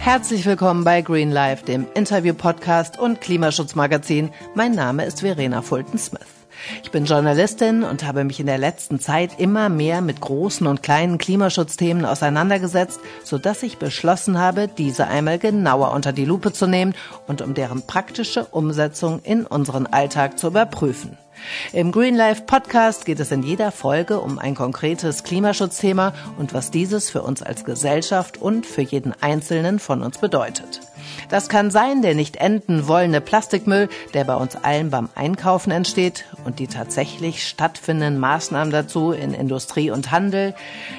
Herzlich willkommen bei Green Life, dem Interview-Podcast und Klimaschutzmagazin. Mein Name ist Verena Fulton-Smith. Ich bin Journalistin und habe mich in der letzten Zeit immer mehr mit großen und kleinen Klimaschutzthemen auseinandergesetzt, sodass ich beschlossen habe, diese einmal genauer unter die Lupe zu nehmen und um deren praktische Umsetzung in unseren Alltag zu überprüfen. Im Green Life Podcast geht es in jeder Folge um ein konkretes Klimaschutzthema und was dieses für uns als Gesellschaft und für jeden Einzelnen von uns bedeutet. Das kann sein der nicht enden wollende Plastikmüll, der bei uns allen beim Einkaufen entsteht und die tatsächlich stattfindenden Maßnahmen dazu in Industrie und Handel,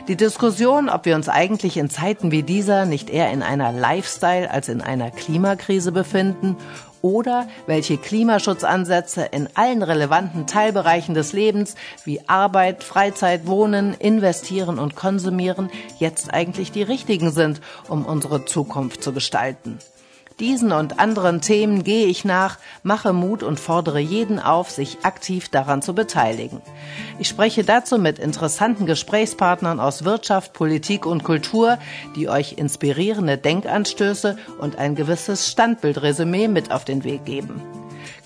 die Diskussion, ob wir uns eigentlich in Zeiten wie dieser nicht eher in einer Lifestyle als in einer Klimakrise befinden oder welche Klimaschutzansätze in allen relevanten Teilbereichen des Lebens wie Arbeit, Freizeit, Wohnen, Investieren und Konsumieren jetzt eigentlich die richtigen sind, um unsere Zukunft zu gestalten. Diesen und anderen Themen gehe ich nach, mache Mut und fordere jeden auf, sich aktiv daran zu beteiligen. Ich spreche dazu mit interessanten Gesprächspartnern aus Wirtschaft, Politik und Kultur, die euch inspirierende Denkanstöße und ein gewisses Standbildresümee mit auf den Weg geben.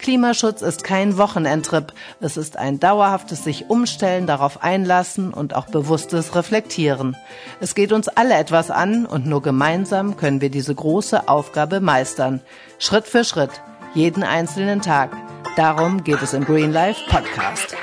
Klimaschutz ist kein Wochenendtrip. Es ist ein dauerhaftes sich umstellen, darauf einlassen und auch bewusstes Reflektieren. Es geht uns alle etwas an und nur gemeinsam können wir diese große Aufgabe meistern. Schritt für Schritt, jeden einzelnen Tag. Darum geht es im Green Life Podcast.